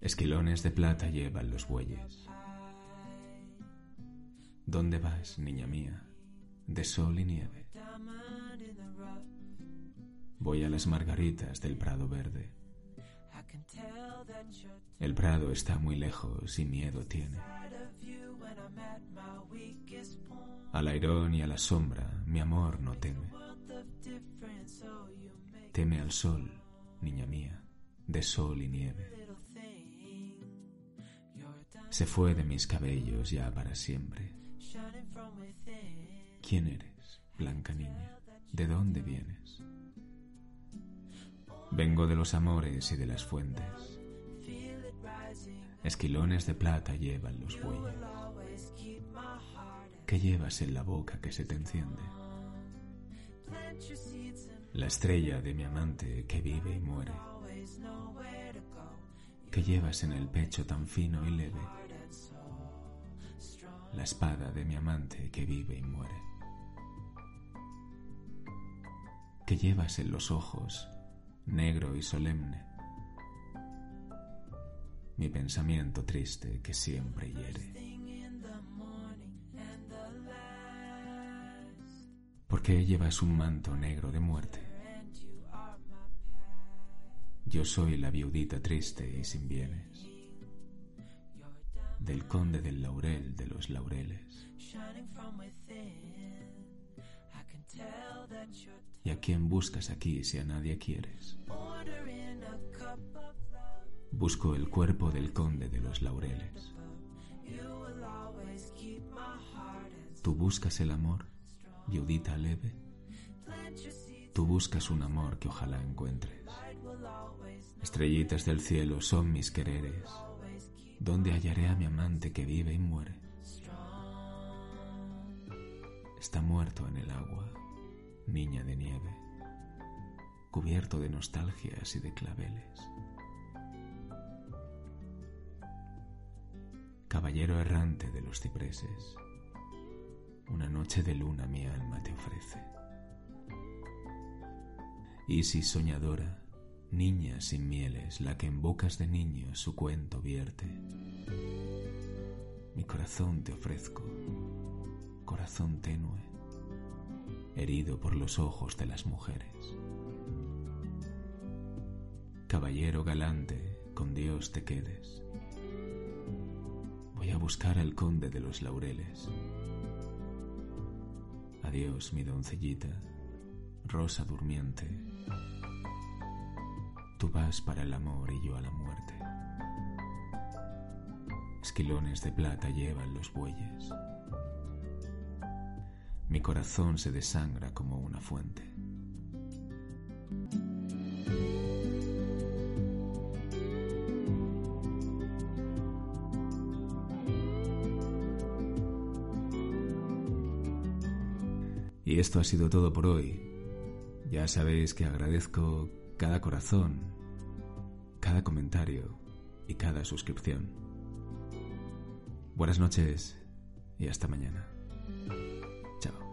Esquilones de plata llevan los bueyes. ¿Dónde vas, niña mía? De sol y nieve. Voy a las margaritas del Prado Verde. El Prado está muy lejos y miedo tiene. Al airón y a la sombra, mi amor no teme. Teme al sol, niña mía, de sol y nieve. Se fue de mis cabellos ya para siempre. ¿Quién eres, blanca niña? ¿De dónde vienes? Vengo de los amores y de las fuentes. Esquilones de plata llevan los bueyes. ¿Qué llevas en la boca que se te enciende? La estrella de mi amante que vive y muere. ¿Qué llevas en el pecho tan fino y leve? La espada de mi amante que vive y muere. ¿Qué llevas en los ojos, negro y solemne? Mi pensamiento triste que siempre hiere. Thing in the morning and the last. ¿Por qué llevas un manto negro de muerte? Yo soy la viudita triste y sin bienes, del conde del laurel de los laureles. ¿Y a quién buscas aquí si a nadie quieres? Busco el cuerpo del conde de los laureles. Tú buscas el amor, viudita leve. Tú buscas un amor que ojalá encuentres. Estrellitas del cielo son mis quereres. ¿Dónde hallaré a mi amante que vive y muere? Está muerto en el agua, niña de nieve, cubierto de nostalgias y de claveles. Caballero errante de los cipreses, una noche de luna mi alma te ofrece. Isis soñadora, niña sin mieles, la que en bocas de niños su cuento vierte. Mi corazón te ofrezco, corazón tenue, herido por los ojos de las mujeres. Caballero galante, con Dios te quedes. Voy a buscar al conde de los laureles. Adiós, mi doncellita, rosa durmiente. Tú vas para el amor y yo a la muerte. Esquilones de plata llevan los bueyes. Mi corazón se desangra como una fuente. Y esto ha sido todo por hoy. Ya sabéis que agradezco cada corazón, cada comentario y cada suscripción. Buenas noches y hasta mañana. Chao.